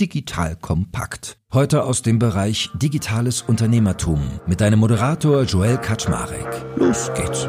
Digital Kompakt. Heute aus dem Bereich Digitales Unternehmertum mit deinem Moderator Joel Kaczmarek. Los geht's.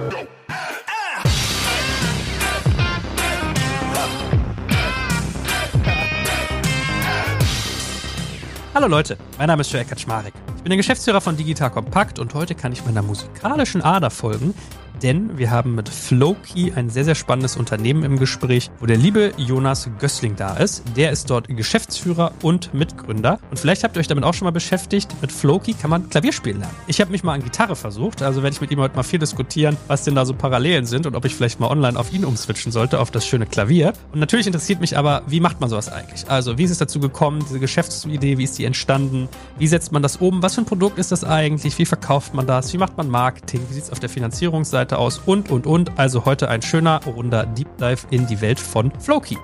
Hallo Leute, mein Name ist Joel Kaczmarek. Ich bin der Geschäftsführer von Digital Kompakt und heute kann ich meiner musikalischen Ader folgen, denn wir haben mit Flowkey ein sehr, sehr spannendes Unternehmen im Gespräch, wo der liebe Jonas Gößling da ist. Der ist dort Geschäftsführer und Mitgründer. Und vielleicht habt ihr euch damit auch schon mal beschäftigt. Mit Flowkey kann man Klavier spielen lernen. Ich habe mich mal an Gitarre versucht, also werde ich mit ihm heute mal viel diskutieren, was denn da so Parallelen sind und ob ich vielleicht mal online auf ihn umswitchen sollte, auf das schöne Klavier. Und natürlich interessiert mich aber, wie macht man sowas eigentlich? Also, wie ist es dazu gekommen, diese Geschäftsidee, wie ist die entstanden? Wie setzt man das um? Was für ein Produkt ist das eigentlich? Wie verkauft man das? Wie macht man Marketing? Wie sieht es auf der Finanzierungsseite Seite aus und, und, und. Also heute ein schöner, runder Deep Dive in die Welt von Flowkey.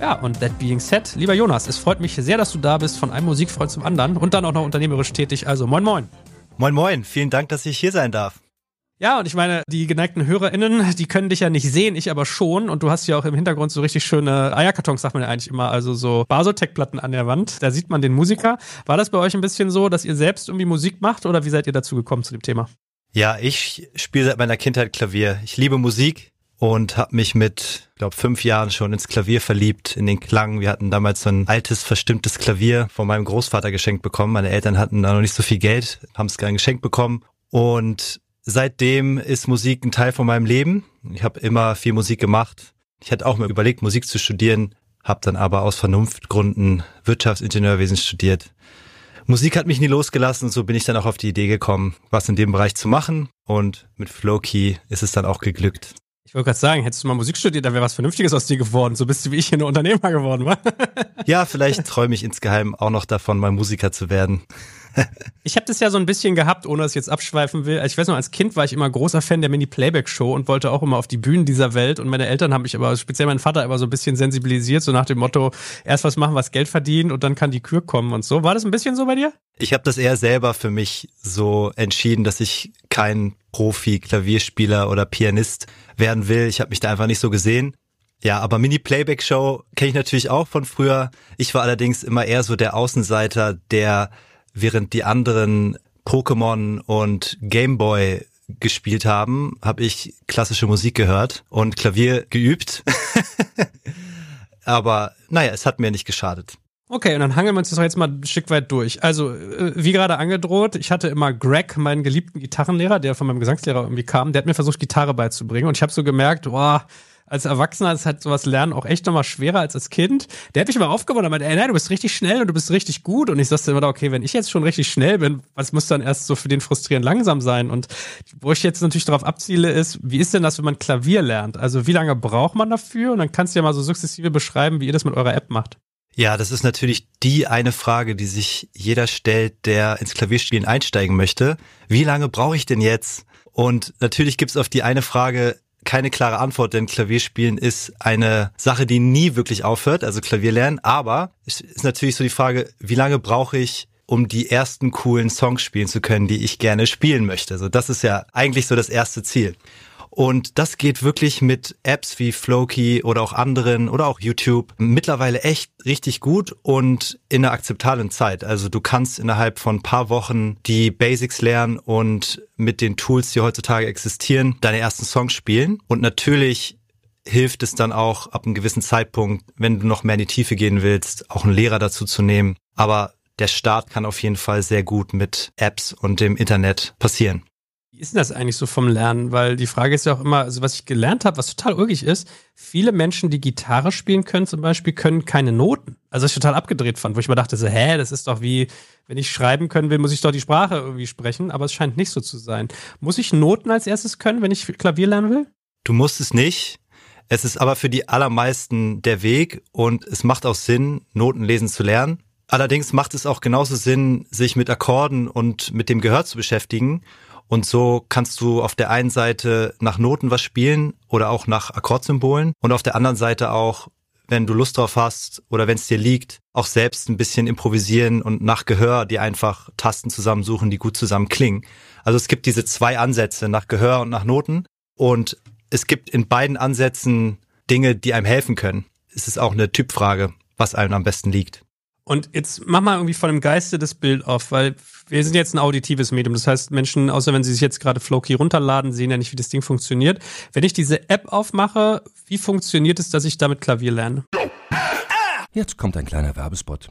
Ja, und that being said, lieber Jonas, es freut mich sehr, dass du da bist, von einem Musikfreund zum anderen und dann auch noch unternehmerisch tätig. Also moin, moin. Moin, moin. Vielen Dank, dass ich hier sein darf. Ja, und ich meine, die geneigten HörerInnen, die können dich ja nicht sehen, ich aber schon. Und du hast ja auch im Hintergrund so richtig schöne Eierkartons, sagt man ja eigentlich immer, also so Basotec-Platten an der Wand. Da sieht man den Musiker. War das bei euch ein bisschen so, dass ihr selbst irgendwie Musik macht oder wie seid ihr dazu gekommen zu dem Thema? Ja, ich spiele seit meiner Kindheit Klavier. Ich liebe Musik und habe mich mit, glaube fünf Jahren schon ins Klavier verliebt, in den Klang. Wir hatten damals so ein altes, verstimmtes Klavier von meinem Großvater geschenkt bekommen. Meine Eltern hatten da noch nicht so viel Geld, haben es gern geschenkt bekommen. Und seitdem ist Musik ein Teil von meinem Leben. Ich habe immer viel Musik gemacht. Ich hatte auch mal überlegt, Musik zu studieren, habe dann aber aus Vernunftgründen Wirtschaftsingenieurwesen studiert. Musik hat mich nie losgelassen so bin ich dann auch auf die Idee gekommen, was in dem Bereich zu machen und mit Flowkey ist es dann auch geglückt. Ich wollte gerade sagen, hättest du mal Musik studiert, dann wäre was Vernünftiges aus dir geworden. So bist du wie ich hier ein Unternehmer geworden, wa? ja, vielleicht träume ich insgeheim auch noch davon, mal Musiker zu werden ich habe das ja so ein bisschen gehabt, ohne dass ich jetzt abschweifen will. Ich weiß noch, als Kind war ich immer großer Fan der Mini-Playback-Show und wollte auch immer auf die Bühnen dieser Welt. Und meine Eltern haben mich aber, speziell mein Vater, immer so ein bisschen sensibilisiert, so nach dem Motto, erst was machen, was Geld verdienen und dann kann die Kür kommen und so. War das ein bisschen so bei dir? Ich habe das eher selber für mich so entschieden, dass ich kein Profi-Klavierspieler oder Pianist werden will. Ich habe mich da einfach nicht so gesehen. Ja, aber Mini-Playback-Show kenne ich natürlich auch von früher. Ich war allerdings immer eher so der Außenseiter, der während die anderen Pokémon und Gameboy gespielt haben, habe ich klassische Musik gehört und Klavier geübt. Aber naja, es hat mir nicht geschadet. Okay, und dann hangeln wir uns das jetzt mal ein Stück weit durch. Also, äh, wie gerade angedroht, ich hatte immer Greg, meinen geliebten Gitarrenlehrer, der von meinem Gesangslehrer irgendwie kam, der hat mir versucht, Gitarre beizubringen. Und ich habe so gemerkt, boah, als Erwachsener ist halt sowas lernen auch echt nochmal schwerer als als Kind. Der hat mich immer aufgebaut und meinte, ey, nein, du bist richtig schnell und du bist richtig gut. Und ich sagte immer, okay, wenn ich jetzt schon richtig schnell bin, was muss dann erst so für den frustrierend langsam sein? Und wo ich jetzt natürlich darauf abziele, ist, wie ist denn das, wenn man Klavier lernt? Also wie lange braucht man dafür? Und dann kannst du ja mal so sukzessive beschreiben, wie ihr das mit eurer App macht. Ja, das ist natürlich die eine Frage, die sich jeder stellt, der ins Klavierspielen einsteigen möchte. Wie lange brauche ich denn jetzt? Und natürlich gibt's auf die eine Frage keine klare Antwort, denn Klavierspielen ist eine Sache, die nie wirklich aufhört, also Klavier lernen. Aber es ist natürlich so die Frage, wie lange brauche ich, um die ersten coolen Songs spielen zu können, die ich gerne spielen möchte. Also das ist ja eigentlich so das erste Ziel. Und das geht wirklich mit Apps wie Flowkey oder auch anderen oder auch YouTube mittlerweile echt richtig gut und in einer akzeptablen Zeit. Also du kannst innerhalb von ein paar Wochen die Basics lernen und mit den Tools, die heutzutage existieren, deine ersten Songs spielen. Und natürlich hilft es dann auch ab einem gewissen Zeitpunkt, wenn du noch mehr in die Tiefe gehen willst, auch einen Lehrer dazu zu nehmen. Aber der Start kann auf jeden Fall sehr gut mit Apps und dem Internet passieren. Wie ist denn das eigentlich so vom Lernen? Weil die Frage ist ja auch immer, also was ich gelernt habe, was total ulkig ist, viele Menschen, die Gitarre spielen können zum Beispiel, können keine Noten. Also was ich total abgedreht fand, wo ich mir dachte so, hä, das ist doch wie, wenn ich schreiben können will, muss ich doch die Sprache irgendwie sprechen, aber es scheint nicht so zu sein. Muss ich Noten als erstes können, wenn ich Klavier lernen will? Du musst es nicht. Es ist aber für die allermeisten der Weg und es macht auch Sinn, Noten lesen zu lernen. Allerdings macht es auch genauso Sinn, sich mit Akkorden und mit dem Gehör zu beschäftigen. Und so kannst du auf der einen Seite nach Noten was spielen oder auch nach Akkordsymbolen und auf der anderen Seite auch, wenn du Lust drauf hast oder wenn es dir liegt, auch selbst ein bisschen improvisieren und nach Gehör dir einfach Tasten zusammensuchen, die gut zusammen klingen. Also es gibt diese zwei Ansätze, nach Gehör und nach Noten. Und es gibt in beiden Ansätzen Dinge, die einem helfen können. Es ist auch eine Typfrage, was einem am besten liegt. Und jetzt mach mal irgendwie von dem Geiste das Bild auf, weil wir sind jetzt ein auditives Medium. Das heißt, Menschen, außer wenn sie sich jetzt gerade Flowkey runterladen, sehen ja nicht, wie das Ding funktioniert. Wenn ich diese App aufmache, wie funktioniert es, dass ich damit Klavier lerne? Jetzt kommt ein kleiner Werbespot.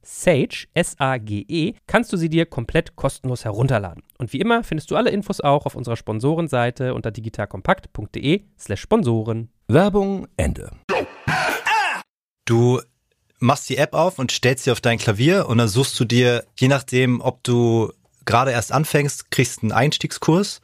Sage, S-A-G-E, kannst du sie dir komplett kostenlos herunterladen. Und wie immer findest du alle Infos auch auf unserer Sponsorenseite unter digitalkompakt.de slash Sponsoren. Werbung Ende. Du machst die App auf und stellst sie auf dein Klavier und dann suchst du dir, je nachdem, ob du gerade erst anfängst, kriegst einen Einstiegskurs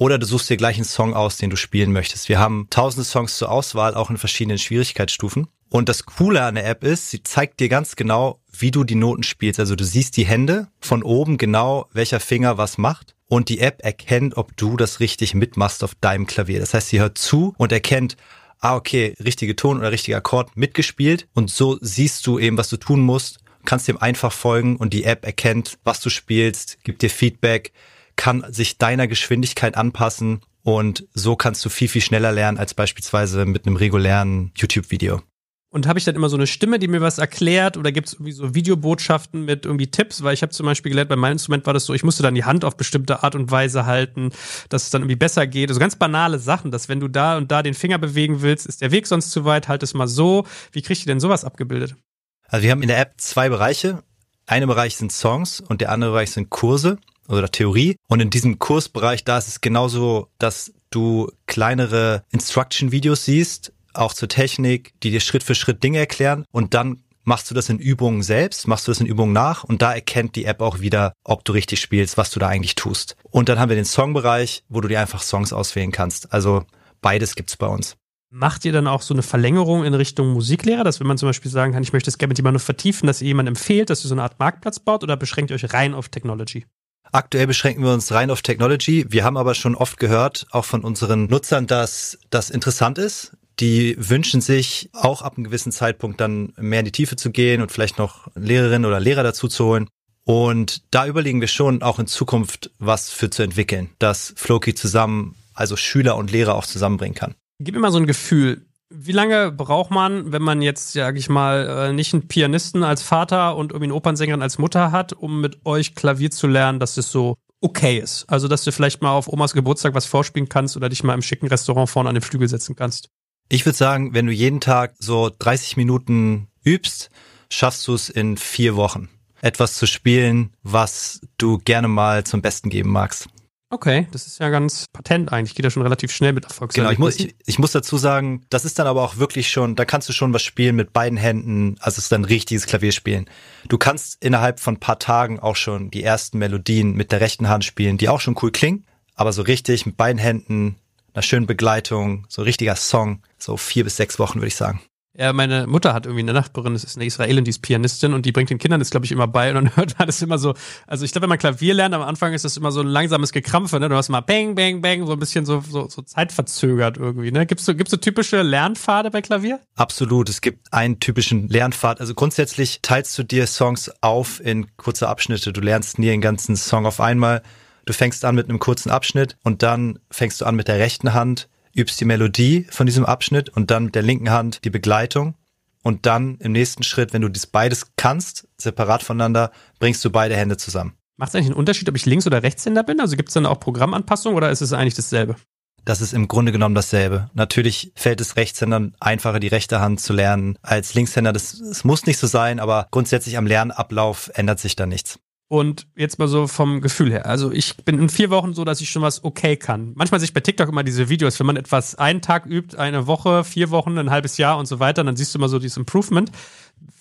oder du suchst dir gleich einen Song aus, den du spielen möchtest. Wir haben tausende Songs zur Auswahl, auch in verschiedenen Schwierigkeitsstufen. Und das Coole an der App ist, sie zeigt dir ganz genau, wie du die Noten spielst. Also du siehst die Hände von oben genau, welcher Finger was macht. Und die App erkennt, ob du das richtig mitmachst auf deinem Klavier. Das heißt, sie hört zu und erkennt, ah, okay, richtige Ton oder richtiger Akkord mitgespielt. Und so siehst du eben, was du tun musst, kannst dem einfach folgen und die App erkennt, was du spielst, gibt dir Feedback, kann sich deiner Geschwindigkeit anpassen und so kannst du viel, viel schneller lernen als beispielsweise mit einem regulären YouTube-Video. Und habe ich dann immer so eine Stimme, die mir was erklärt oder gibt es irgendwie so Videobotschaften mit irgendwie Tipps? Weil ich habe zum Beispiel gelernt, bei meinem Instrument war das so, ich musste dann die Hand auf bestimmte Art und Weise halten, dass es dann irgendwie besser geht. Also ganz banale Sachen, dass wenn du da und da den Finger bewegen willst, ist der Weg sonst zu weit, halt es mal so. Wie kriegt ihr denn sowas abgebildet? Also wir haben in der App zwei Bereiche. Eine Bereich sind Songs und der andere Bereich sind Kurse oder Theorie. Und in diesem Kursbereich, da ist es genauso, dass du kleinere Instruction-Videos siehst, auch zur Technik, die dir Schritt für Schritt Dinge erklären und dann machst du das in Übungen selbst, machst du das in Übungen nach und da erkennt die App auch wieder, ob du richtig spielst, was du da eigentlich tust. Und dann haben wir den Songbereich, wo du dir einfach Songs auswählen kannst. Also beides gibt's bei uns. Macht ihr dann auch so eine Verlängerung in Richtung Musiklehrer, dass wenn man zum Beispiel sagen kann, ich möchte es gerne mit jemandem vertiefen, dass ihr jemandem empfehlt, dass ihr so eine Art Marktplatz baut oder beschränkt ihr euch rein auf Technology? Aktuell beschränken wir uns rein auf Technology. Wir haben aber schon oft gehört, auch von unseren Nutzern, dass das interessant ist, die wünschen sich auch ab einem gewissen Zeitpunkt dann mehr in die Tiefe zu gehen und vielleicht noch Lehrerinnen oder Lehrer dazu zu holen. Und da überlegen wir schon auch in Zukunft was für zu entwickeln, dass Floki zusammen, also Schüler und Lehrer auch zusammenbringen kann. Gib mir mal so ein Gefühl. Wie lange braucht man, wenn man jetzt, sag ich mal, äh, nicht einen Pianisten als Vater und irgendwie eine Opernsängerin als Mutter hat, um mit euch Klavier zu lernen, dass es so okay ist? Also, dass du vielleicht mal auf Omas Geburtstag was vorspielen kannst oder dich mal im schicken Restaurant vorne an den Flügel setzen kannst. Ich würde sagen, wenn du jeden Tag so 30 Minuten übst, schaffst du es in vier Wochen, etwas zu spielen, was du gerne mal zum Besten geben magst. Okay, das ist ja ganz patent eigentlich. Geht ja schon relativ schnell mit Erfolg. Genau, ich muss, ich, ich muss dazu sagen, das ist dann aber auch wirklich schon, da kannst du schon was spielen mit beiden Händen, also es ist dann richtiges Klavierspielen. Du kannst innerhalb von ein paar Tagen auch schon die ersten Melodien mit der rechten Hand spielen, die auch schon cool klingen, aber so richtig mit beiden Händen einer schönen Begleitung, so richtiger Song, so vier bis sechs Wochen, würde ich sagen. Ja, meine Mutter hat irgendwie eine Nachbarin, das ist eine Israelin, die ist Pianistin und die bringt den Kindern das, glaube ich, immer bei und dann hört man das immer so, also ich glaube, wenn man Klavier lernt, am Anfang ist das immer so ein langsames Gekrampfe, ne? Du hast mal bang, bang, bang, so ein bisschen so, so, so zeitverzögert irgendwie, ne? Gibt's so, gibt's so typische Lernpfade bei Klavier? Absolut, es gibt einen typischen Lernpfad. Also grundsätzlich teilst du dir Songs auf in kurze Abschnitte. Du lernst nie den ganzen Song auf einmal Du fängst an mit einem kurzen Abschnitt und dann fängst du an mit der rechten Hand, übst die Melodie von diesem Abschnitt und dann mit der linken Hand die Begleitung. Und dann im nächsten Schritt, wenn du das beides kannst, separat voneinander, bringst du beide Hände zusammen. Macht es eigentlich einen Unterschied, ob ich Links- oder Rechtshänder bin? Also gibt es dann auch Programmanpassungen oder ist es eigentlich dasselbe? Das ist im Grunde genommen dasselbe. Natürlich fällt es Rechtshändern einfacher, die rechte Hand zu lernen als Linkshänder. Das, das muss nicht so sein, aber grundsätzlich am Lernablauf ändert sich da nichts. Und jetzt mal so vom Gefühl her. Also ich bin in vier Wochen so, dass ich schon was okay kann. Manchmal sehe ich bei TikTok immer diese Videos, wenn man etwas einen Tag übt, eine Woche, vier Wochen, ein halbes Jahr und so weiter, dann siehst du immer so dieses Improvement.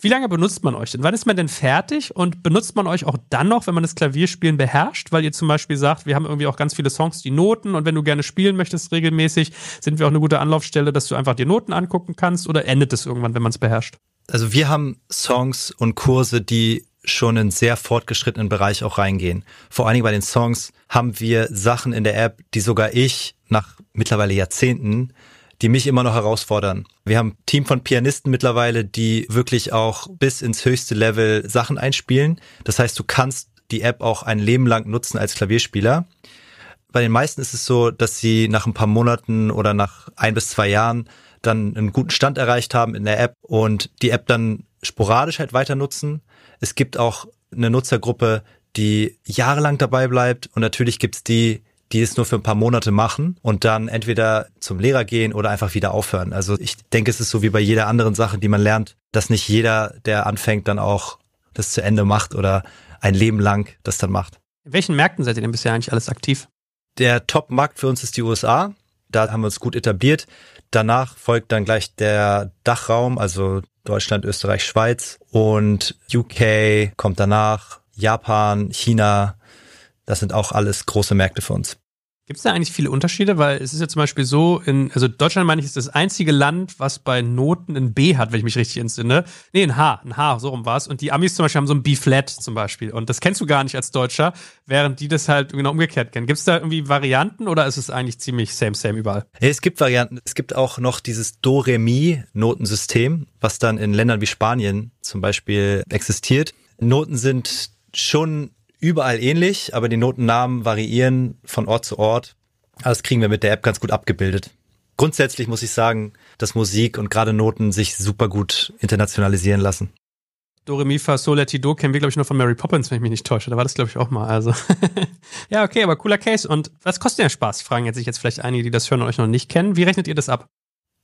Wie lange benutzt man euch denn? Wann ist man denn fertig? Und benutzt man euch auch dann noch, wenn man das Klavierspielen beherrscht? Weil ihr zum Beispiel sagt, wir haben irgendwie auch ganz viele Songs, die Noten und wenn du gerne spielen möchtest regelmäßig, sind wir auch eine gute Anlaufstelle, dass du einfach die Noten angucken kannst oder endet es irgendwann, wenn man es beherrscht? Also wir haben Songs und Kurse, die schon in sehr fortgeschrittenen Bereich auch reingehen. Vor allen Dingen bei den Songs haben wir Sachen in der App, die sogar ich nach mittlerweile Jahrzehnten, die mich immer noch herausfordern. Wir haben ein Team von Pianisten mittlerweile, die wirklich auch bis ins höchste Level Sachen einspielen. Das heißt, du kannst die App auch ein Leben lang nutzen als Klavierspieler. Bei den meisten ist es so, dass sie nach ein paar Monaten oder nach ein bis zwei Jahren dann einen guten Stand erreicht haben in der App und die App dann sporadisch halt weiter nutzen es gibt auch eine Nutzergruppe, die jahrelang dabei bleibt und natürlich gibt's die, die es nur für ein paar Monate machen und dann entweder zum Lehrer gehen oder einfach wieder aufhören. Also ich denke, es ist so wie bei jeder anderen Sache, die man lernt, dass nicht jeder, der anfängt, dann auch das zu Ende macht oder ein Leben lang das dann macht. In welchen Märkten seid ihr denn bisher eigentlich alles aktiv? Der Top-Markt für uns ist die USA. Da haben wir uns gut etabliert. Danach folgt dann gleich der Dachraum, also Deutschland, Österreich, Schweiz und UK kommt danach, Japan, China. Das sind auch alles große Märkte für uns. Gibt es da eigentlich viele Unterschiede? Weil es ist ja zum Beispiel so, in, also Deutschland meine ich, ist das einzige Land, was bei Noten ein B hat, wenn ich mich richtig entsinne. Nee, ein H, ein H, so rum war es. Und die Amis zum Beispiel haben so ein B-Flat zum Beispiel. Und das kennst du gar nicht als Deutscher, während die das halt genau umgekehrt kennen. Gibt es da irgendwie Varianten oder ist es eigentlich ziemlich same, same überall? Es gibt Varianten. Es gibt auch noch dieses Do-Re-Mi-Notensystem, was dann in Ländern wie Spanien zum Beispiel existiert. Noten sind schon überall ähnlich, aber die Notennamen variieren von Ort zu Ort. das kriegen wir mit der App ganz gut abgebildet. Grundsätzlich muss ich sagen, dass Musik und gerade Noten sich super gut internationalisieren lassen. Do, Re, Mi, Fa, Sol, La, Ti, Do kennen wir, glaube ich, nur von Mary Poppins, wenn ich mich nicht täusche. Da war das, glaube ich, auch mal. Also, ja, okay, aber cooler Case. Und was kostet der Spaß? Fragen jetzt sich jetzt vielleicht einige, die das hören und euch noch nicht kennen. Wie rechnet ihr das ab?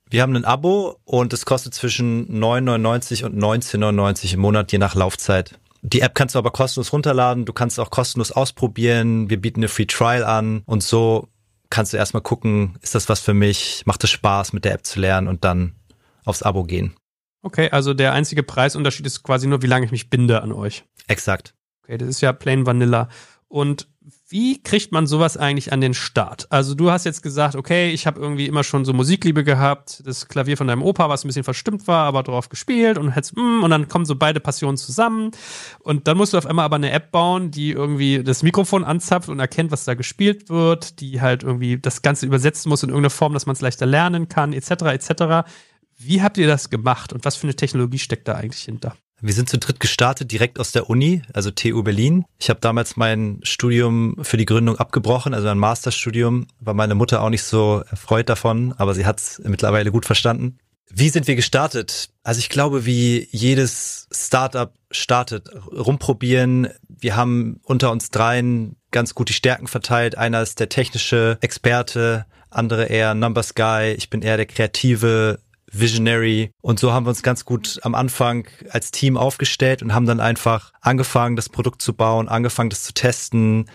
Wir haben ein Abo und es kostet zwischen 9,99 und 19,99 im Monat, je nach Laufzeit. Die App kannst du aber kostenlos runterladen, du kannst auch kostenlos ausprobieren, wir bieten eine Free Trial an und so kannst du erstmal gucken, ist das was für mich, macht es Spaß mit der App zu lernen und dann aufs Abo gehen. Okay, also der einzige Preisunterschied ist quasi nur, wie lange ich mich binde an euch. Exakt. Okay, das ist ja plain vanilla. Und wie kriegt man sowas eigentlich an den Start? Also du hast jetzt gesagt, okay, ich habe irgendwie immer schon so Musikliebe gehabt, das Klavier von deinem Opa, was ein bisschen verstimmt war, aber drauf gespielt und hättest, mm, und dann kommen so beide Passionen zusammen und dann musst du auf einmal aber eine App bauen, die irgendwie das Mikrofon anzapft und erkennt, was da gespielt wird, die halt irgendwie das Ganze übersetzen muss in irgendeine Form, dass man es leichter lernen kann, etc. etc. Wie habt ihr das gemacht und was für eine Technologie steckt da eigentlich hinter? Wir sind zu dritt gestartet, direkt aus der Uni, also TU Berlin. Ich habe damals mein Studium für die Gründung abgebrochen, also ein Masterstudium. War meine Mutter auch nicht so erfreut davon, aber sie hat es mittlerweile gut verstanden. Wie sind wir gestartet? Also ich glaube, wie jedes Startup startet, rumprobieren. Wir haben unter uns dreien ganz gut die Stärken verteilt. Einer ist der technische Experte, andere eher Numbers Guy. Ich bin eher der kreative, Visionary. Und so haben wir uns ganz gut am Anfang als Team aufgestellt und haben dann einfach angefangen, das Produkt zu bauen, angefangen, das zu testen,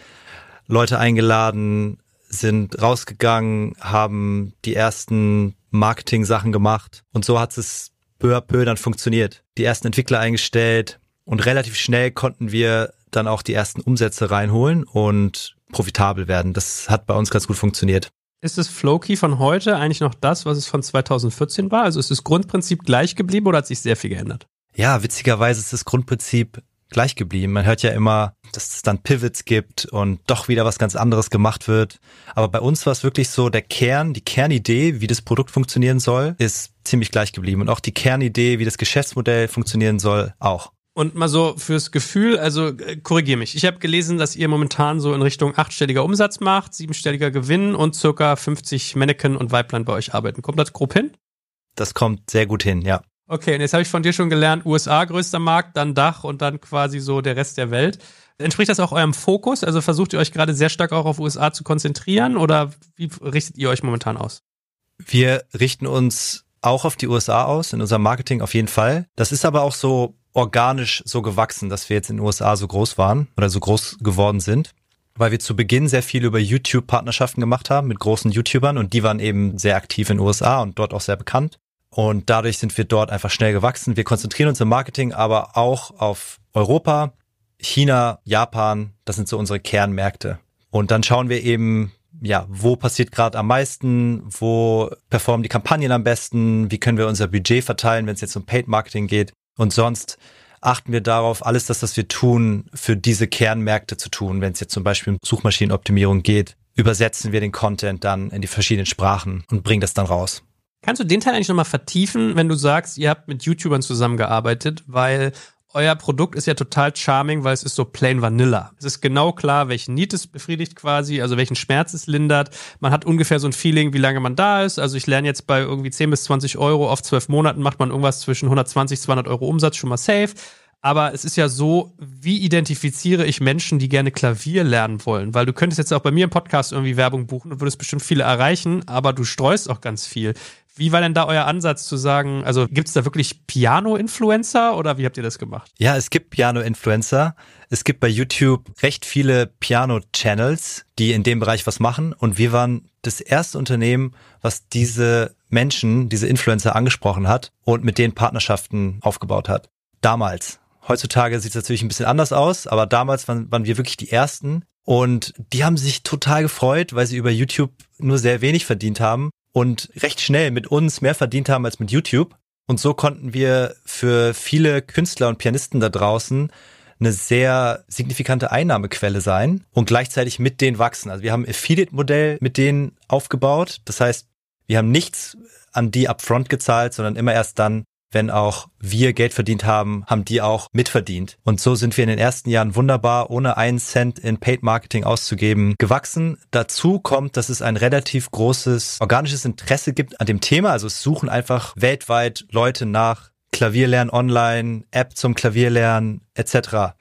Leute eingeladen, sind rausgegangen, haben die ersten Marketing-Sachen gemacht. Und so hat es peu à peu dann funktioniert. Die ersten Entwickler eingestellt und relativ schnell konnten wir dann auch die ersten Umsätze reinholen und profitabel werden. Das hat bei uns ganz gut funktioniert. Ist das Flowkey von heute eigentlich noch das, was es von 2014 war? Also ist das Grundprinzip gleich geblieben oder hat sich sehr viel geändert? Ja, witzigerweise ist das Grundprinzip gleich geblieben. Man hört ja immer, dass es dann Pivots gibt und doch wieder was ganz anderes gemacht wird. Aber bei uns war es wirklich so, der Kern, die Kernidee, wie das Produkt funktionieren soll, ist ziemlich gleich geblieben. Und auch die Kernidee, wie das Geschäftsmodell funktionieren soll, auch. Und mal so fürs Gefühl, also äh, korrigier mich. Ich habe gelesen, dass ihr momentan so in Richtung achtstelliger Umsatz macht, siebenstelliger Gewinn und circa 50 Mannequin und Weiblein bei euch arbeiten. Kommt das grob hin? Das kommt sehr gut hin, ja. Okay, und jetzt habe ich von dir schon gelernt, USA größter Markt, dann Dach und dann quasi so der Rest der Welt. Entspricht das auch eurem Fokus? Also versucht ihr euch gerade sehr stark auch auf USA zu konzentrieren oder wie richtet ihr euch momentan aus? Wir richten uns auch auf die USA aus, in unserem Marketing auf jeden Fall. Das ist aber auch so organisch so gewachsen, dass wir jetzt in den USA so groß waren oder so groß geworden sind, weil wir zu Beginn sehr viel über YouTube-Partnerschaften gemacht haben mit großen YouTubern und die waren eben sehr aktiv in den USA und dort auch sehr bekannt. Und dadurch sind wir dort einfach schnell gewachsen. Wir konzentrieren uns im Marketing aber auch auf Europa, China, Japan. Das sind so unsere Kernmärkte. Und dann schauen wir eben, ja, wo passiert gerade am meisten, wo performen die Kampagnen am besten, wie können wir unser Budget verteilen, wenn es jetzt um Paid Marketing geht. Und sonst achten wir darauf, alles das, was wir tun, für diese Kernmärkte zu tun. Wenn es jetzt zum Beispiel um Suchmaschinenoptimierung geht, übersetzen wir den Content dann in die verschiedenen Sprachen und bringen das dann raus. Kannst du den Teil eigentlich nochmal vertiefen, wenn du sagst, ihr habt mit YouTubern zusammengearbeitet, weil euer Produkt ist ja total charming, weil es ist so plain vanilla. Es ist genau klar, welchen Need es befriedigt quasi, also welchen Schmerz es lindert. Man hat ungefähr so ein Feeling, wie lange man da ist. Also ich lerne jetzt bei irgendwie 10 bis 20 Euro auf 12 Monaten macht man irgendwas zwischen 120, 200 Euro Umsatz schon mal safe. Aber es ist ja so, wie identifiziere ich Menschen, die gerne Klavier lernen wollen? Weil du könntest jetzt auch bei mir im Podcast irgendwie Werbung buchen und würdest bestimmt viele erreichen, aber du streust auch ganz viel. Wie war denn da euer Ansatz zu sagen, also gibt es da wirklich Piano-Influencer oder wie habt ihr das gemacht? Ja, es gibt Piano-Influencer. Es gibt bei YouTube recht viele Piano-Channels, die in dem Bereich was machen. Und wir waren das erste Unternehmen, was diese Menschen, diese Influencer angesprochen hat und mit denen Partnerschaften aufgebaut hat. Damals. Heutzutage sieht es natürlich ein bisschen anders aus, aber damals waren, waren wir wirklich die Ersten. Und die haben sich total gefreut, weil sie über YouTube nur sehr wenig verdient haben und recht schnell mit uns mehr verdient haben als mit YouTube. Und so konnten wir für viele Künstler und Pianisten da draußen eine sehr signifikante Einnahmequelle sein und gleichzeitig mit denen wachsen. Also wir haben ein Affiliate-Modell mit denen aufgebaut. Das heißt, wir haben nichts an die upfront gezahlt, sondern immer erst dann, wenn auch wir Geld verdient haben, haben die auch mitverdient. Und so sind wir in den ersten Jahren wunderbar, ohne einen Cent in Paid Marketing auszugeben, gewachsen. Dazu kommt, dass es ein relativ großes organisches Interesse gibt an dem Thema. Also es suchen einfach weltweit Leute nach Klavierlernen online, App zum Klavierlernen etc.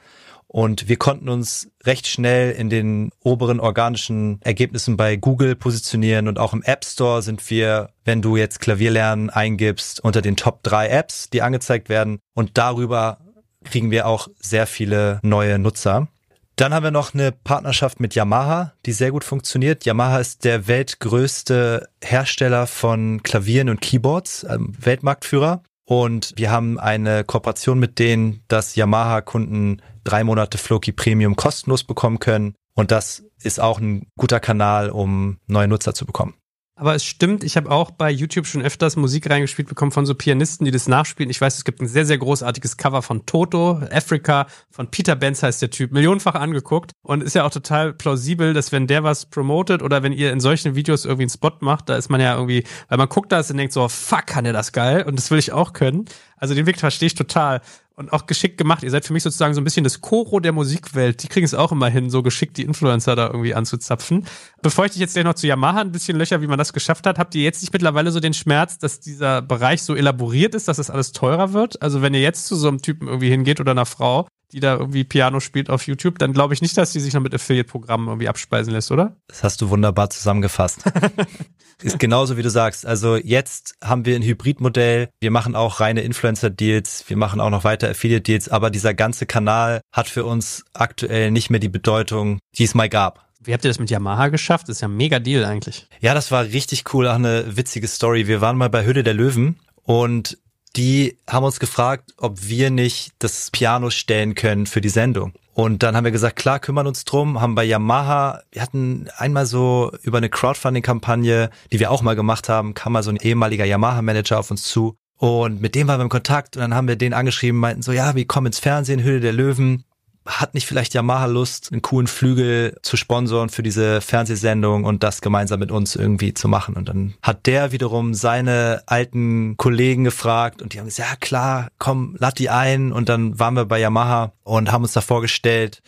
Und wir konnten uns recht schnell in den oberen organischen Ergebnissen bei Google positionieren und auch im App Store sind wir, wenn du jetzt Klavierlernen eingibst, unter den Top drei Apps, die angezeigt werden. Und darüber kriegen wir auch sehr viele neue Nutzer. Dann haben wir noch eine Partnerschaft mit Yamaha, die sehr gut funktioniert. Yamaha ist der weltgrößte Hersteller von Klavieren und Keyboards, ähm, Weltmarktführer. Und wir haben eine Kooperation mit denen, dass Yamaha-Kunden drei Monate Floki Premium kostenlos bekommen können. Und das ist auch ein guter Kanal, um neue Nutzer zu bekommen. Aber es stimmt, ich habe auch bei YouTube schon öfters Musik reingespielt bekommen von so Pianisten, die das nachspielen. Ich weiß, es gibt ein sehr, sehr großartiges Cover von Toto, Africa, von Peter Benz heißt der Typ, millionenfach angeguckt. Und ist ja auch total plausibel, dass wenn der was promotet oder wenn ihr in solchen Videos irgendwie einen Spot macht, da ist man ja irgendwie, weil man guckt das und denkt so, fuck, kann der das geil? Und das will ich auch können. Also den Weg verstehe ich total und auch geschickt gemacht. Ihr seid für mich sozusagen so ein bisschen das Choro der Musikwelt. Die kriegen es auch immer hin, so geschickt die Influencer da irgendwie anzuzapfen. Bevor ich dich jetzt gleich noch zu Yamaha ein bisschen löcher, wie man das geschafft hat, habt ihr jetzt nicht mittlerweile so den Schmerz, dass dieser Bereich so elaboriert ist, dass das alles teurer wird? Also wenn ihr jetzt zu so einem Typen irgendwie hingeht oder einer Frau, die da irgendwie Piano spielt auf YouTube, dann glaube ich nicht, dass die sich noch mit Affiliate-Programmen irgendwie abspeisen lässt, oder? Das hast du wunderbar zusammengefasst. Ist genauso wie du sagst. Also jetzt haben wir ein Hybridmodell. Wir machen auch reine Influencer-Deals. Wir machen auch noch weiter Affiliate-Deals. Aber dieser ganze Kanal hat für uns aktuell nicht mehr die Bedeutung, die es mal gab. Wie habt ihr das mit Yamaha geschafft? Das ist ja ein mega Deal eigentlich. Ja, das war richtig cool. Auch eine witzige Story. Wir waren mal bei Hülle der Löwen und die haben uns gefragt, ob wir nicht das Piano stellen können für die Sendung. Und dann haben wir gesagt, klar, kümmern uns drum, haben bei Yamaha, wir hatten einmal so über eine Crowdfunding-Kampagne, die wir auch mal gemacht haben, kam mal so ein ehemaliger Yamaha-Manager auf uns zu. Und mit dem waren wir im Kontakt und dann haben wir den angeschrieben, meinten so, ja, wir kommen ins Fernsehen, Hülle der Löwen hat nicht vielleicht Yamaha Lust, einen coolen Flügel zu sponsoren für diese Fernsehsendung und das gemeinsam mit uns irgendwie zu machen? Und dann hat der wiederum seine alten Kollegen gefragt und die haben gesagt, ja klar, komm, lad die ein. Und dann waren wir bei Yamaha und haben uns da vorgestellt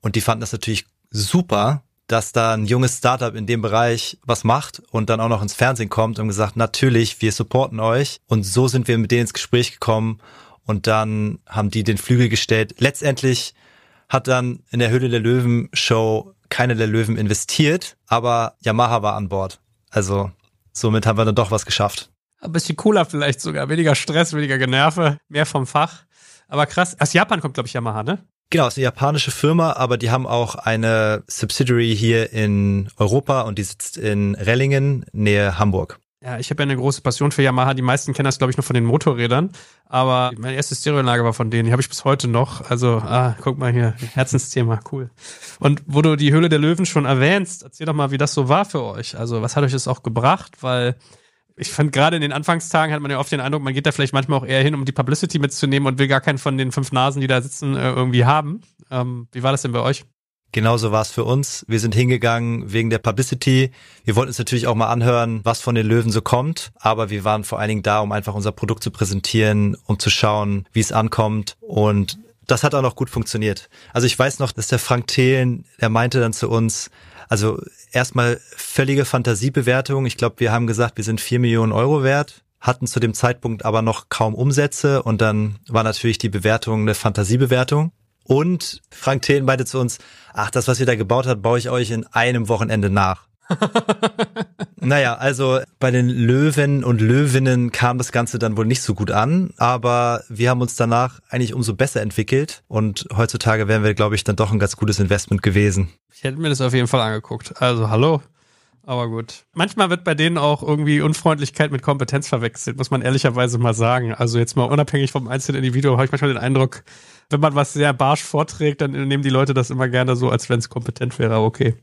und die fanden das natürlich super, dass da ein junges Startup in dem Bereich was macht und dann auch noch ins Fernsehen kommt und gesagt, natürlich, wir supporten euch. Und so sind wir mit denen ins Gespräch gekommen und dann haben die den Flügel gestellt. Letztendlich hat dann in der Höhle der Löwen Show keine der Löwen investiert, aber Yamaha war an Bord. Also somit haben wir dann doch was geschafft. Ein bisschen cooler vielleicht sogar, weniger Stress, weniger Generve, mehr vom Fach. Aber krass, aus Japan kommt glaube ich Yamaha, ne? Genau, es ist eine japanische Firma, aber die haben auch eine Subsidiary hier in Europa und die sitzt in Rellingen, Nähe Hamburg. Ja, ich habe ja eine große Passion für Yamaha. Die meisten kennen das, glaube ich, nur von den Motorrädern. Aber meine erste Stereoanlage war von denen. Die habe ich bis heute noch. Also, ah, guck mal hier, Herzensthema, cool. Und wo du die Höhle der Löwen schon erwähnst, erzähl doch mal, wie das so war für euch. Also, was hat euch das auch gebracht? Weil ich fand gerade in den Anfangstagen hat man ja oft den Eindruck, man geht da vielleicht manchmal auch eher hin, um die Publicity mitzunehmen und will gar keinen von den fünf Nasen, die da sitzen, äh, irgendwie haben. Ähm, wie war das denn bei euch? Genauso war es für uns. Wir sind hingegangen wegen der Publicity. Wir wollten uns natürlich auch mal anhören, was von den Löwen so kommt. Aber wir waren vor allen Dingen da, um einfach unser Produkt zu präsentieren, um zu schauen, wie es ankommt. Und das hat auch noch gut funktioniert. Also ich weiß noch, dass der Frank Thelen, der meinte dann zu uns, also erstmal völlige Fantasiebewertung. Ich glaube, wir haben gesagt, wir sind vier Millionen Euro wert, hatten zu dem Zeitpunkt aber noch kaum Umsätze und dann war natürlich die Bewertung eine Fantasiebewertung. Und Frank Thelen meinte zu uns, ach, das, was ihr da gebaut habt, baue ich euch in einem Wochenende nach. naja, also bei den Löwen und Löwinnen kam das Ganze dann wohl nicht so gut an, aber wir haben uns danach eigentlich umso besser entwickelt und heutzutage wären wir, glaube ich, dann doch ein ganz gutes Investment gewesen. Ich hätte mir das auf jeden Fall angeguckt. Also hallo. Aber gut. Manchmal wird bei denen auch irgendwie Unfreundlichkeit mit Kompetenz verwechselt, muss man ehrlicherweise mal sagen. Also jetzt mal unabhängig vom einzelnen Individuum habe ich manchmal den Eindruck, wenn man was sehr barsch vorträgt, dann nehmen die Leute das immer gerne so, als wenn es kompetent wäre. Okay.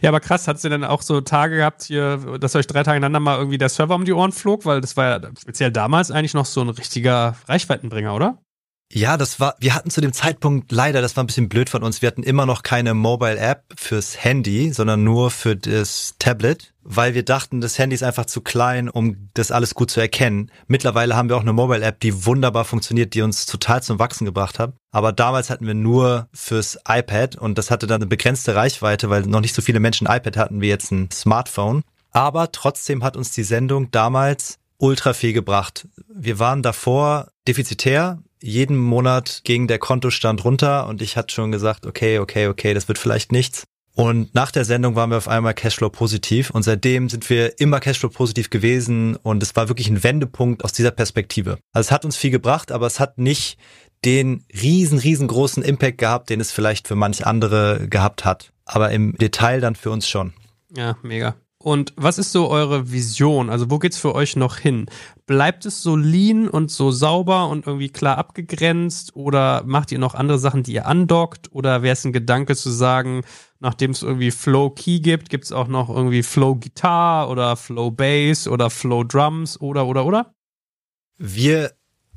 Ja, aber krass, hat sie denn auch so Tage gehabt hier, dass euch drei Tage ineinander mal irgendwie der Server um die Ohren flog? Weil das war ja speziell damals eigentlich noch so ein richtiger Reichweitenbringer, oder? Ja, das war, wir hatten zu dem Zeitpunkt leider, das war ein bisschen blöd von uns, wir hatten immer noch keine Mobile App fürs Handy, sondern nur für das Tablet, weil wir dachten, das Handy ist einfach zu klein, um das alles gut zu erkennen. Mittlerweile haben wir auch eine Mobile App, die wunderbar funktioniert, die uns total zum Wachsen gebracht hat. Aber damals hatten wir nur fürs iPad und das hatte dann eine begrenzte Reichweite, weil noch nicht so viele Menschen ein iPad hatten wie jetzt ein Smartphone. Aber trotzdem hat uns die Sendung damals ultra viel gebracht. Wir waren davor defizitär jeden Monat ging der Kontostand runter und ich hatte schon gesagt, okay, okay, okay, das wird vielleicht nichts. Und nach der Sendung waren wir auf einmal Cashflow positiv und seitdem sind wir immer Cashflow positiv gewesen und es war wirklich ein Wendepunkt aus dieser Perspektive. Also es hat uns viel gebracht, aber es hat nicht den riesen, riesengroßen Impact gehabt, den es vielleicht für manch andere gehabt hat. Aber im Detail dann für uns schon. Ja, mega. Und was ist so eure Vision? Also wo geht's für euch noch hin? Bleibt es so lean und so sauber und irgendwie klar abgegrenzt oder macht ihr noch andere Sachen, die ihr andockt? Oder wäre es ein Gedanke zu sagen, nachdem es irgendwie Flow Key gibt, gibt's auch noch irgendwie Flow Gitarre oder Flow Bass oder Flow Drums oder oder oder? Wir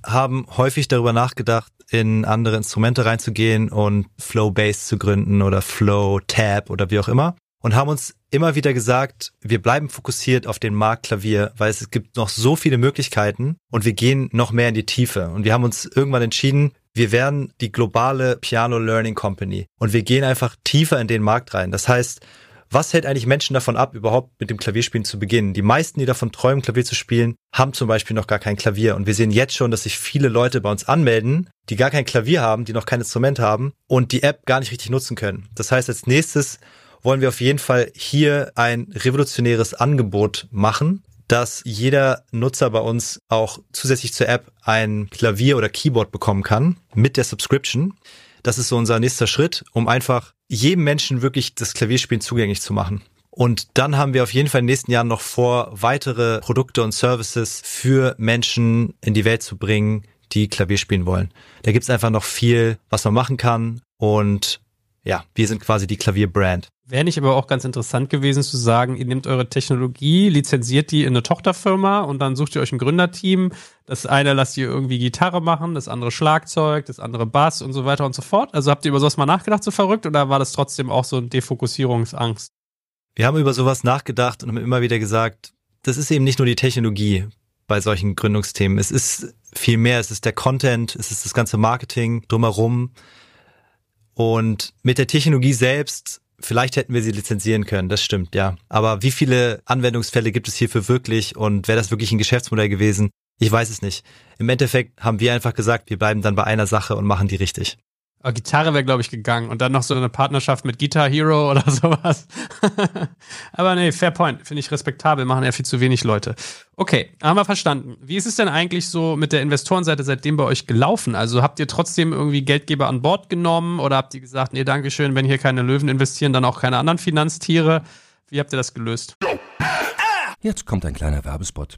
haben häufig darüber nachgedacht, in andere Instrumente reinzugehen und Flow Bass zu gründen oder Flow Tab oder wie auch immer und haben uns immer wieder gesagt, wir bleiben fokussiert auf den Markt Klavier, weil es gibt noch so viele Möglichkeiten und wir gehen noch mehr in die Tiefe. Und wir haben uns irgendwann entschieden, wir werden die globale Piano Learning Company und wir gehen einfach tiefer in den Markt rein. Das heißt, was hält eigentlich Menschen davon ab, überhaupt mit dem Klavierspielen zu beginnen? Die meisten, die davon träumen, Klavier zu spielen, haben zum Beispiel noch gar kein Klavier. Und wir sehen jetzt schon, dass sich viele Leute bei uns anmelden, die gar kein Klavier haben, die noch kein Instrument haben und die App gar nicht richtig nutzen können. Das heißt, als nächstes wollen wir auf jeden Fall hier ein revolutionäres Angebot machen, dass jeder Nutzer bei uns auch zusätzlich zur App ein Klavier oder Keyboard bekommen kann mit der Subscription. Das ist so unser nächster Schritt, um einfach jedem Menschen wirklich das Klavierspielen zugänglich zu machen. Und dann haben wir auf jeden Fall in den nächsten Jahren noch vor, weitere Produkte und Services für Menschen in die Welt zu bringen, die Klavier spielen wollen. Da gibt's einfach noch viel, was man machen kann. Und ja, wir sind quasi die Klavierbrand. Wäre nicht aber auch ganz interessant gewesen zu sagen, ihr nehmt eure Technologie, lizenziert die in eine Tochterfirma und dann sucht ihr euch ein Gründerteam. Das eine lasst ihr irgendwie Gitarre machen, das andere Schlagzeug, das andere Bass und so weiter und so fort. Also habt ihr über sowas mal nachgedacht, so verrückt, oder war das trotzdem auch so eine Defokussierungsangst? Wir haben über sowas nachgedacht und haben immer wieder gesagt, das ist eben nicht nur die Technologie bei solchen Gründungsthemen. Es ist viel mehr. Es ist der Content, es ist das ganze Marketing drumherum. Und mit der Technologie selbst Vielleicht hätten wir sie lizenzieren können, das stimmt, ja. Aber wie viele Anwendungsfälle gibt es hierfür wirklich und wäre das wirklich ein Geschäftsmodell gewesen? Ich weiß es nicht. Im Endeffekt haben wir einfach gesagt, wir bleiben dann bei einer Sache und machen die richtig. Aber Gitarre wäre, glaube ich, gegangen. Und dann noch so eine Partnerschaft mit Guitar Hero oder sowas. Aber nee, fair point. Finde ich respektabel. Machen ja viel zu wenig Leute. Okay, haben wir verstanden. Wie ist es denn eigentlich so mit der Investorenseite seitdem bei euch gelaufen? Also habt ihr trotzdem irgendwie Geldgeber an Bord genommen oder habt ihr gesagt, nee, Dankeschön, wenn hier keine Löwen investieren, dann auch keine anderen Finanztiere? Wie habt ihr das gelöst? Jetzt kommt ein kleiner Werbespot.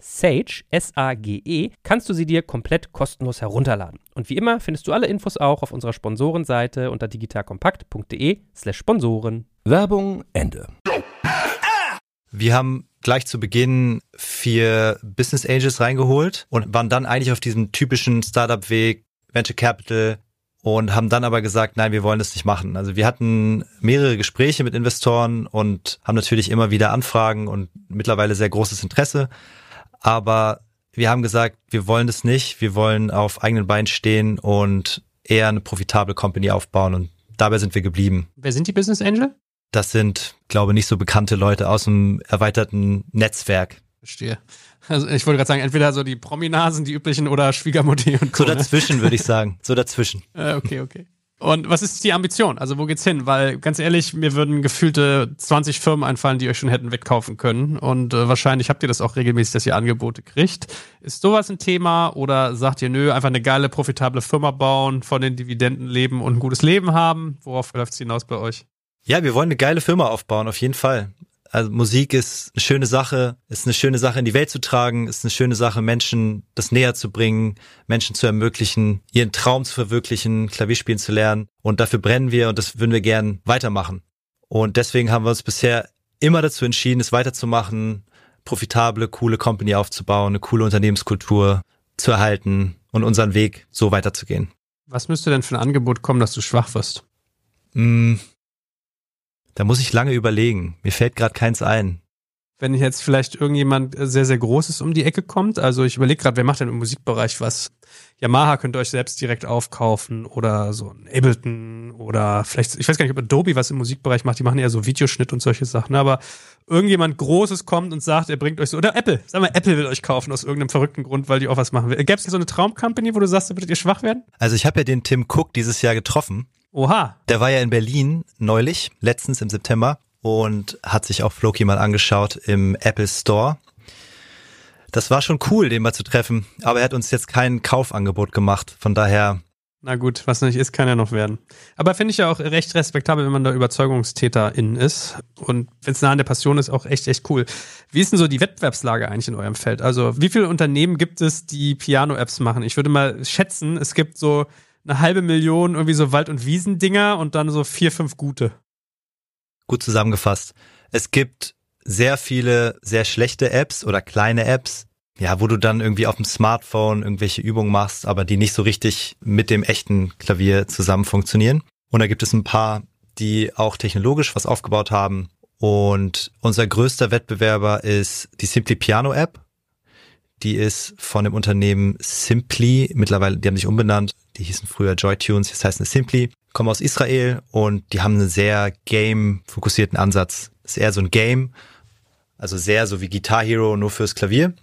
Sage, S-A-G-E, kannst du sie dir komplett kostenlos herunterladen. Und wie immer findest du alle Infos auch auf unserer Sponsorenseite unter digitalkompakt.de slash Sponsoren. Werbung Ende. Wir haben gleich zu Beginn vier Business Angels reingeholt und waren dann eigentlich auf diesem typischen Startup-Weg, Venture Capital, und haben dann aber gesagt, nein, wir wollen das nicht machen. Also wir hatten mehrere Gespräche mit Investoren und haben natürlich immer wieder Anfragen und mittlerweile sehr großes Interesse. Aber wir haben gesagt, wir wollen das nicht. Wir wollen auf eigenen Beinen stehen und eher eine profitable Company aufbauen. Und dabei sind wir geblieben. Wer sind die Business Angel? Das sind, glaube ich, nicht so bekannte Leute aus dem erweiterten Netzwerk. Verstehe. Also ich wollte gerade sagen, entweder so die Prominasen, die üblichen, oder Schwiegermutti und Co. So dazwischen, würde ich sagen. So dazwischen. Äh, okay, okay. Und was ist die Ambition? Also wo geht's hin? Weil ganz ehrlich, mir würden gefühlte 20 Firmen einfallen, die euch schon hätten wegkaufen können. Und äh, wahrscheinlich habt ihr das auch regelmäßig, dass ihr Angebote kriegt. Ist sowas ein Thema oder sagt ihr, nö, einfach eine geile, profitable Firma bauen, von den Dividenden leben und ein gutes Leben haben? Worauf läuft's hinaus bei euch? Ja, wir wollen eine geile Firma aufbauen, auf jeden Fall. Also Musik ist eine schöne Sache, ist eine schöne Sache in die Welt zu tragen, ist eine schöne Sache, Menschen das näher zu bringen, Menschen zu ermöglichen, ihren Traum zu verwirklichen, Klavierspielen zu lernen. Und dafür brennen wir und das würden wir gern weitermachen. Und deswegen haben wir uns bisher immer dazu entschieden, es weiterzumachen, profitable, coole Company aufzubauen, eine coole Unternehmenskultur zu erhalten und unseren Weg so weiterzugehen. Was müsste denn für ein Angebot kommen, dass du schwach wirst? Mm, da muss ich lange überlegen. Mir fällt gerade keins ein. Wenn jetzt vielleicht irgendjemand sehr, sehr Großes um die Ecke kommt, also ich überlege gerade, wer macht denn im Musikbereich was? Yamaha könnt ihr euch selbst direkt aufkaufen oder so ein Ableton oder vielleicht, ich weiß gar nicht, ob Adobe was im Musikbereich macht, die machen eher so Videoschnitt und solche Sachen, aber irgendjemand Großes kommt und sagt, er bringt euch so, oder Apple, sag mal, Apple will euch kaufen aus irgendeinem verrückten Grund, weil die auch was machen will. Gäbe es hier so eine Traumcompany, wo du sagst, da würdet ihr schwach werden? Also ich habe ja den Tim Cook dieses Jahr getroffen Oha. Der war ja in Berlin neulich, letztens im September und hat sich auch Floki mal angeschaut im Apple Store. Das war schon cool, den mal zu treffen, aber er hat uns jetzt kein Kaufangebot gemacht. Von daher. Na gut, was nicht ist, kann ja noch werden. Aber finde ich ja auch recht respektabel, wenn man da Überzeugungstäterin ist. Und wenn es nah an der Passion ist, auch echt, echt cool. Wie ist denn so die Wettbewerbslage eigentlich in eurem Feld? Also, wie viele Unternehmen gibt es, die Piano-Apps machen? Ich würde mal schätzen, es gibt so eine halbe Million irgendwie so Wald- und Wiesendinger und dann so vier, fünf gute. Gut zusammengefasst. Es gibt sehr viele sehr schlechte Apps oder kleine Apps, ja, wo du dann irgendwie auf dem Smartphone irgendwelche Übungen machst, aber die nicht so richtig mit dem echten Klavier zusammen funktionieren. Und da gibt es ein paar, die auch technologisch was aufgebaut haben. Und unser größter Wettbewerber ist die Simply Piano App. Die ist von dem Unternehmen Simply, mittlerweile, die haben sich umbenannt, die hießen früher Joy Tunes, jetzt heißen es Simply, kommen aus Israel und die haben einen sehr game-fokussierten Ansatz. Ist eher so ein Game, also sehr so wie Guitar Hero, nur fürs Klavier.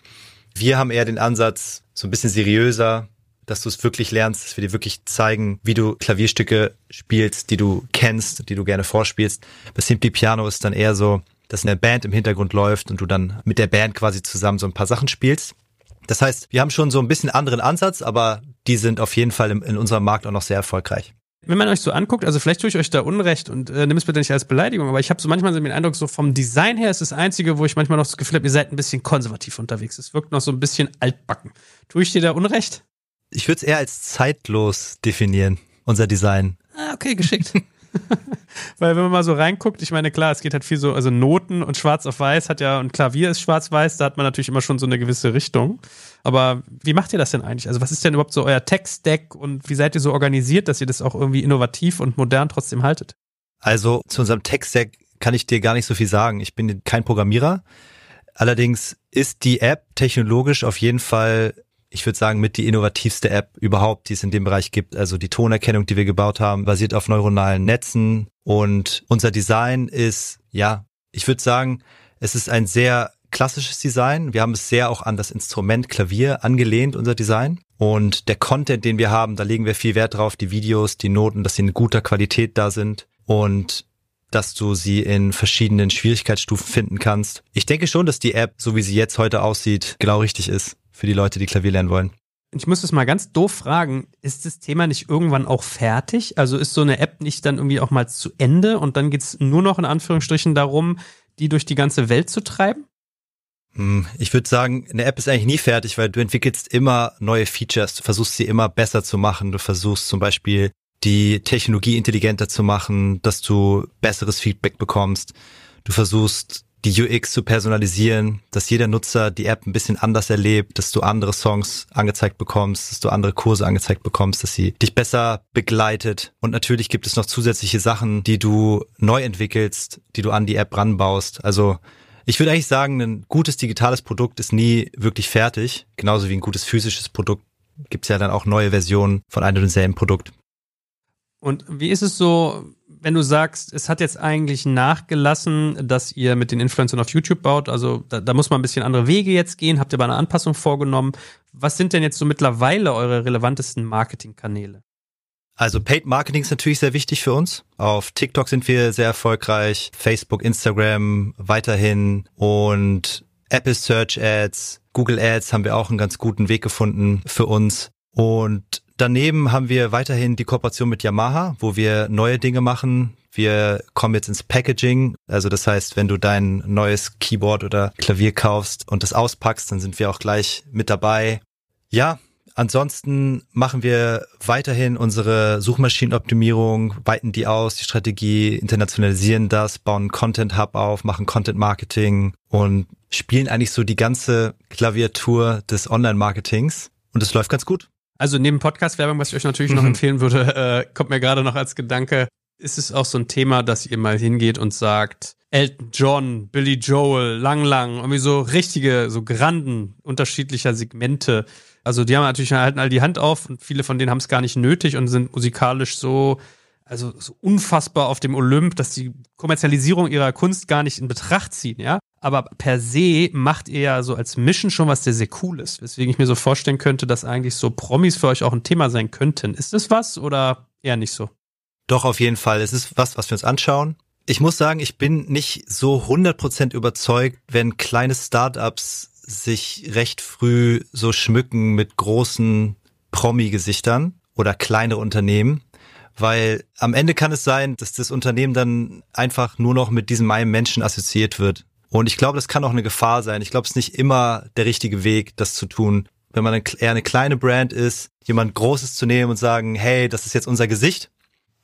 Wir haben eher den Ansatz, so ein bisschen seriöser, dass du es wirklich lernst, dass wir dir wirklich zeigen, wie du Klavierstücke spielst, die du kennst, die du gerne vorspielst. Bei Simply Piano ist dann eher so, dass eine Band im Hintergrund läuft und du dann mit der Band quasi zusammen so ein paar Sachen spielst. Das heißt, wir haben schon so ein bisschen anderen Ansatz, aber die sind auf jeden Fall in, unserem Markt auch noch sehr erfolgreich wenn man euch so anguckt, also vielleicht tue ich euch da Unrecht und äh, nimm es bitte nicht als Beleidigung, aber ich habe so manchmal so den Eindruck, so vom Design her ist das Einzige, wo ich manchmal noch das Gefühl habe, ihr seid ein bisschen konservativ unterwegs. Es wirkt noch so ein bisschen altbacken. Tue ich dir da Unrecht? Ich würde es eher als zeitlos definieren, unser Design. Ah, okay, geschickt. Weil wenn man mal so reinguckt, ich meine, klar, es geht halt viel so, also Noten und Schwarz auf Weiß hat ja, und Klavier ist Schwarz-Weiß, da hat man natürlich immer schon so eine gewisse Richtung. Aber wie macht ihr das denn eigentlich? Also was ist denn überhaupt so euer Tech-Stack und wie seid ihr so organisiert, dass ihr das auch irgendwie innovativ und modern trotzdem haltet? Also zu unserem Tech-Stack kann ich dir gar nicht so viel sagen. Ich bin kein Programmierer. Allerdings ist die App technologisch auf jeden Fall ich würde sagen, mit die innovativste App überhaupt, die es in dem Bereich gibt. Also die Tonerkennung, die wir gebaut haben, basiert auf neuronalen Netzen und unser Design ist, ja, ich würde sagen, es ist ein sehr klassisches Design. Wir haben es sehr auch an das Instrument Klavier angelehnt, unser Design. Und der Content, den wir haben, da legen wir viel Wert drauf, die Videos, die Noten, dass sie in guter Qualität da sind und dass du sie in verschiedenen Schwierigkeitsstufen finden kannst. Ich denke schon, dass die App, so wie sie jetzt heute aussieht, genau richtig ist für die Leute, die Klavier lernen wollen. Ich muss es mal ganz doof fragen, ist das Thema nicht irgendwann auch fertig? Also ist so eine App nicht dann irgendwie auch mal zu Ende und dann geht es nur noch in Anführungsstrichen darum, die durch die ganze Welt zu treiben? Hm, ich würde sagen, eine App ist eigentlich nie fertig, weil du entwickelst immer neue Features, du versuchst sie immer besser zu machen, du versuchst zum Beispiel die Technologie intelligenter zu machen, dass du besseres Feedback bekommst. Du versuchst die UX zu personalisieren, dass jeder Nutzer die App ein bisschen anders erlebt, dass du andere Songs angezeigt bekommst, dass du andere Kurse angezeigt bekommst, dass sie dich besser begleitet. Und natürlich gibt es noch zusätzliche Sachen, die du neu entwickelst, die du an die App ranbaust. Also ich würde eigentlich sagen, ein gutes digitales Produkt ist nie wirklich fertig. Genauso wie ein gutes physisches Produkt gibt es ja dann auch neue Versionen von einem und demselben Produkt. Und wie ist es so, wenn du sagst, es hat jetzt eigentlich nachgelassen, dass ihr mit den Influencern auf YouTube baut, also da, da muss man ein bisschen andere Wege jetzt gehen, habt ihr aber eine Anpassung vorgenommen. Was sind denn jetzt so mittlerweile eure relevantesten Marketingkanäle? Also Paid Marketing ist natürlich sehr wichtig für uns. Auf TikTok sind wir sehr erfolgreich, Facebook, Instagram weiterhin und Apple Search Ads, Google Ads haben wir auch einen ganz guten Weg gefunden für uns. Und Daneben haben wir weiterhin die Kooperation mit Yamaha, wo wir neue Dinge machen. Wir kommen jetzt ins Packaging. Also das heißt, wenn du dein neues Keyboard oder Klavier kaufst und das auspackst, dann sind wir auch gleich mit dabei. Ja, ansonsten machen wir weiterhin unsere Suchmaschinenoptimierung, weiten die aus, die Strategie, internationalisieren das, bauen Content Hub auf, machen Content Marketing und spielen eigentlich so die ganze Klaviatur des Online-Marketings. Und es läuft ganz gut. Also neben Podcast-Werbung, was ich euch natürlich noch mhm. empfehlen würde, äh, kommt mir gerade noch als Gedanke, ist es auch so ein Thema, dass ihr mal hingeht und sagt, Elton John, Billy Joel, Lang Lang, irgendwie so richtige, so Granden unterschiedlicher Segmente. Also die haben natürlich halten all die Hand auf und viele von denen haben es gar nicht nötig und sind musikalisch so also so unfassbar auf dem Olymp, dass die Kommerzialisierung ihrer Kunst gar nicht in Betracht ziehen, ja. Aber per se macht ihr ja so als Mission schon was sehr, sehr cool ist. Weswegen ich mir so vorstellen könnte, dass eigentlich so Promis für euch auch ein Thema sein könnten. Ist das was oder eher nicht so? Doch, auf jeden Fall. Es ist was, was wir uns anschauen. Ich muss sagen, ich bin nicht so 100% überzeugt, wenn kleine Startups sich recht früh so schmücken mit großen Promi-Gesichtern oder kleine Unternehmen weil am Ende kann es sein, dass das Unternehmen dann einfach nur noch mit diesem einen Menschen assoziiert wird. Und ich glaube, das kann auch eine Gefahr sein. Ich glaube, es ist nicht immer der richtige Weg, das zu tun. Wenn man eher eine kleine Brand ist, jemand Großes zu nehmen und sagen, hey, das ist jetzt unser Gesicht,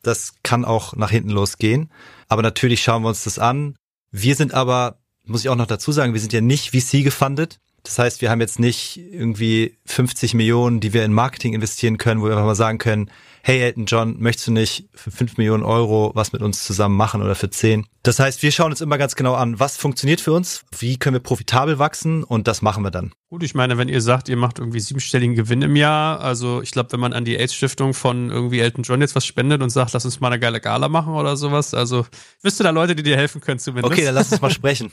das kann auch nach hinten losgehen. Aber natürlich schauen wir uns das an. Wir sind aber, muss ich auch noch dazu sagen, wir sind ja nicht VC gefundet. Das heißt, wir haben jetzt nicht irgendwie 50 Millionen, die wir in Marketing investieren können, wo wir einfach mal sagen können, hey Elton John, möchtest du nicht für 5 Millionen Euro was mit uns zusammen machen oder für 10? Das heißt, wir schauen uns immer ganz genau an, was funktioniert für uns, wie können wir profitabel wachsen und das machen wir dann. Gut, ich meine, wenn ihr sagt, ihr macht irgendwie siebenstelligen Gewinn im Jahr, also ich glaube, wenn man an die AIDS-Stiftung von irgendwie Elton John jetzt was spendet und sagt, lass uns mal eine geile Gala machen oder sowas, also wüsste da Leute, die dir helfen können zumindest. Okay, dann lass uns mal sprechen.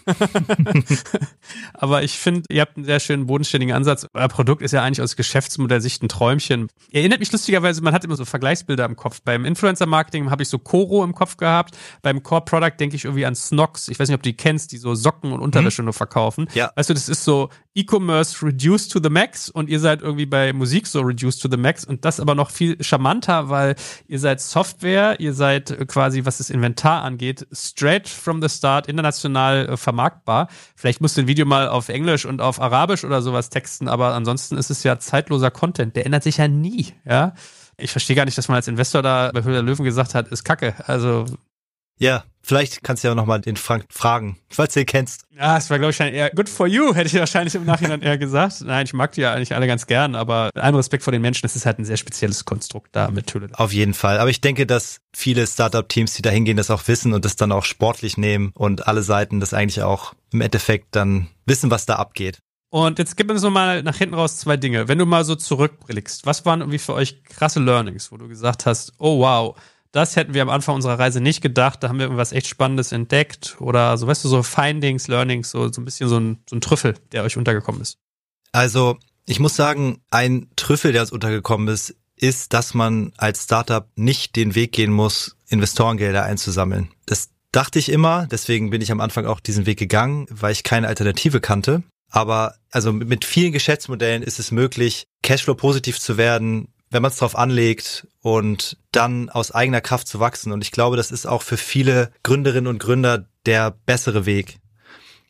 Aber ich finde, ihr habt einen sehr schönen bodenständigen Ansatz. Euer Produkt ist ja eigentlich aus Geschäftsmodellsicht ein Träumchen. Erinnert mich lustigerweise, man hat immer so Vergleichsbilder im Kopf. Beim Influencer-Marketing habe ich so Coro im Kopf gehabt. Beim Core-Product denke ich irgendwie an Snox. Ich weiß nicht, ob du die kennst, die so Socken und Unterwäsche mhm. nur verkaufen. Ja. Weißt du, das ist so E-Commerce reduced to the max und ihr seid irgendwie bei Musik so reduced to the max und das aber noch viel charmanter, weil ihr seid Software, ihr seid quasi, was das Inventar angeht, straight from the start international äh, vermarktbar. Vielleicht musst du ein Video mal auf Englisch und auf Arabisch oder sowas texten, aber ansonsten ist es ja zeitloser Content. Der ändert sich ja nie, ja. Ich verstehe gar nicht, dass man als Investor da bei Höhle Löwen gesagt hat, ist kacke. Also ja, vielleicht kannst du ja nochmal den Frank fragen, falls du ihn kennst. Ja, es war, glaube ich, eher good for you, hätte ich wahrscheinlich im Nachhinein eher gesagt. Nein, ich mag die ja eigentlich alle ganz gern, aber mit allem Respekt vor den Menschen, das ist halt ein sehr spezielles Konstrukt da mit Höhle. Auf jeden Fall. Aber ich denke, dass viele Startup-Teams, die da hingehen, das auch wissen und das dann auch sportlich nehmen und alle Seiten das eigentlich auch im Endeffekt dann wissen, was da abgeht. Und jetzt gib uns nochmal nach hinten raus zwei Dinge. Wenn du mal so zurückblickst, was waren irgendwie für euch krasse Learnings, wo du gesagt hast, oh wow, das hätten wir am Anfang unserer Reise nicht gedacht. Da haben wir irgendwas echt Spannendes entdeckt. Oder so, weißt du, so Findings, Learnings, so, so ein bisschen so ein, so ein Trüffel, der euch untergekommen ist. Also, ich muss sagen, ein Trüffel, der uns untergekommen ist, ist, dass man als Startup nicht den Weg gehen muss, Investorengelder einzusammeln. Das dachte ich immer, deswegen bin ich am Anfang auch diesen Weg gegangen, weil ich keine Alternative kannte. Aber also mit vielen Geschäftsmodellen ist es möglich, Cashflow positiv zu werden, wenn man es drauf anlegt und dann aus eigener Kraft zu wachsen. Und ich glaube, das ist auch für viele Gründerinnen und Gründer der bessere Weg.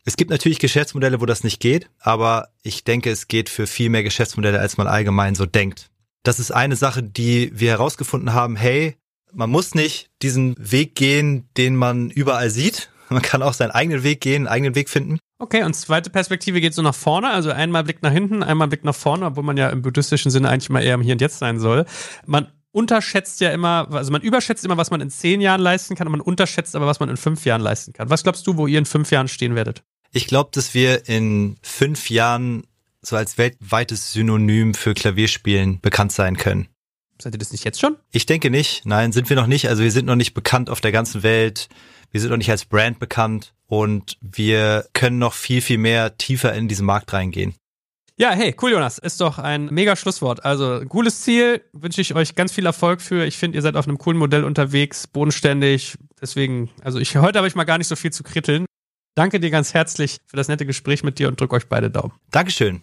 Es gibt natürlich Geschäftsmodelle, wo das nicht geht, aber ich denke, es geht für viel mehr Geschäftsmodelle, als man allgemein so denkt. Das ist eine Sache, die wir herausgefunden haben. Hey, man muss nicht diesen Weg gehen, den man überall sieht. Man kann auch seinen eigenen Weg gehen, einen eigenen Weg finden. Okay, und zweite Perspektive geht so nach vorne, also einmal Blick nach hinten, einmal Blick nach vorne, obwohl man ja im buddhistischen Sinne eigentlich mal eher im Hier und Jetzt sein soll. Man unterschätzt ja immer, also man überschätzt immer, was man in zehn Jahren leisten kann und man unterschätzt aber, was man in fünf Jahren leisten kann. Was glaubst du, wo ihr in fünf Jahren stehen werdet? Ich glaube, dass wir in fünf Jahren so als weltweites Synonym für Klavierspielen bekannt sein können. Seid ihr das nicht jetzt schon? Ich denke nicht. Nein, sind wir noch nicht. Also wir sind noch nicht bekannt auf der ganzen Welt. Wir sind noch nicht als Brand bekannt und wir können noch viel, viel mehr tiefer in diesen Markt reingehen. Ja, hey, cool, Jonas. Ist doch ein mega Schlusswort. Also, cooles Ziel. Wünsche ich euch ganz viel Erfolg für. Ich finde, ihr seid auf einem coolen Modell unterwegs, bodenständig. Deswegen, also ich, heute habe ich mal gar nicht so viel zu kritteln. Danke dir ganz herzlich für das nette Gespräch mit dir und drück euch beide Daumen. Dankeschön.